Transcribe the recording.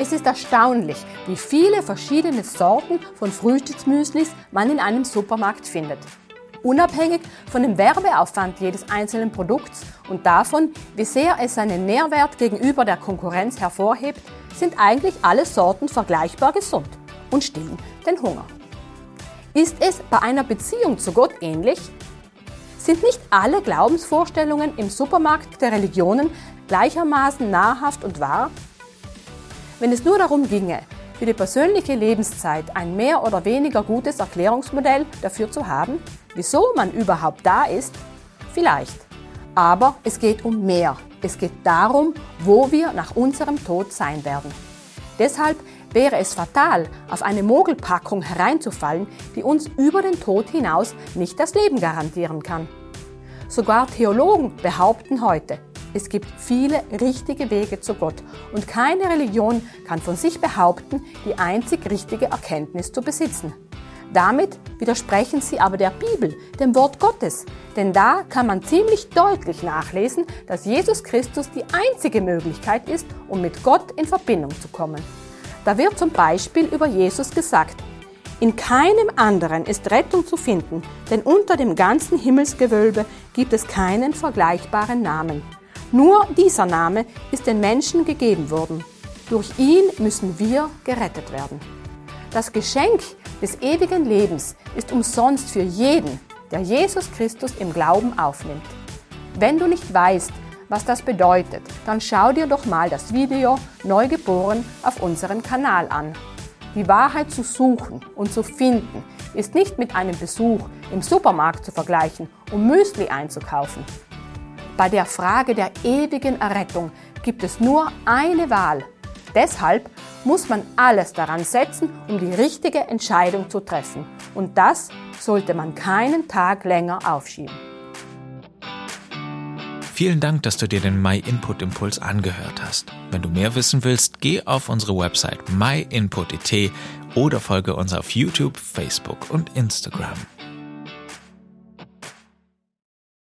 Es ist erstaunlich, wie viele verschiedene Sorten von Frühstücksmüslis man in einem Supermarkt findet. Unabhängig von dem Werbeaufwand jedes einzelnen Produkts und davon, wie sehr es seinen Nährwert gegenüber der Konkurrenz hervorhebt, sind eigentlich alle Sorten vergleichbar gesund und stillen den Hunger. Ist es bei einer Beziehung zu Gott ähnlich? Sind nicht alle Glaubensvorstellungen im Supermarkt der Religionen gleichermaßen nahrhaft und wahr? Wenn es nur darum ginge, für die persönliche Lebenszeit ein mehr oder weniger gutes Erklärungsmodell dafür zu haben, wieso man überhaupt da ist, vielleicht. Aber es geht um mehr. Es geht darum, wo wir nach unserem Tod sein werden. Deshalb wäre es fatal, auf eine Mogelpackung hereinzufallen, die uns über den Tod hinaus nicht das Leben garantieren kann. Sogar Theologen behaupten heute, es gibt viele richtige Wege zu Gott und keine Religion kann von sich behaupten, die einzig richtige Erkenntnis zu besitzen. Damit widersprechen sie aber der Bibel, dem Wort Gottes, denn da kann man ziemlich deutlich nachlesen, dass Jesus Christus die einzige Möglichkeit ist, um mit Gott in Verbindung zu kommen. Da wird zum Beispiel über Jesus gesagt, in keinem anderen ist Rettung zu finden, denn unter dem ganzen Himmelsgewölbe gibt es keinen vergleichbaren Namen. Nur dieser Name ist den Menschen gegeben worden. Durch ihn müssen wir gerettet werden. Das Geschenk des ewigen Lebens ist umsonst für jeden, der Jesus Christus im Glauben aufnimmt. Wenn du nicht weißt, was das bedeutet, dann schau dir doch mal das Video Neugeboren auf unserem Kanal an. Die Wahrheit zu suchen und zu finden ist nicht mit einem Besuch im Supermarkt zu vergleichen, um Müsli einzukaufen. Bei der Frage der ewigen Errettung gibt es nur eine Wahl. Deshalb muss man alles daran setzen, um die richtige Entscheidung zu treffen. Und das sollte man keinen Tag länger aufschieben. Vielen Dank, dass du dir den My Input Impuls angehört hast. Wenn du mehr wissen willst, geh auf unsere Website myinput.it oder folge uns auf YouTube, Facebook und Instagram.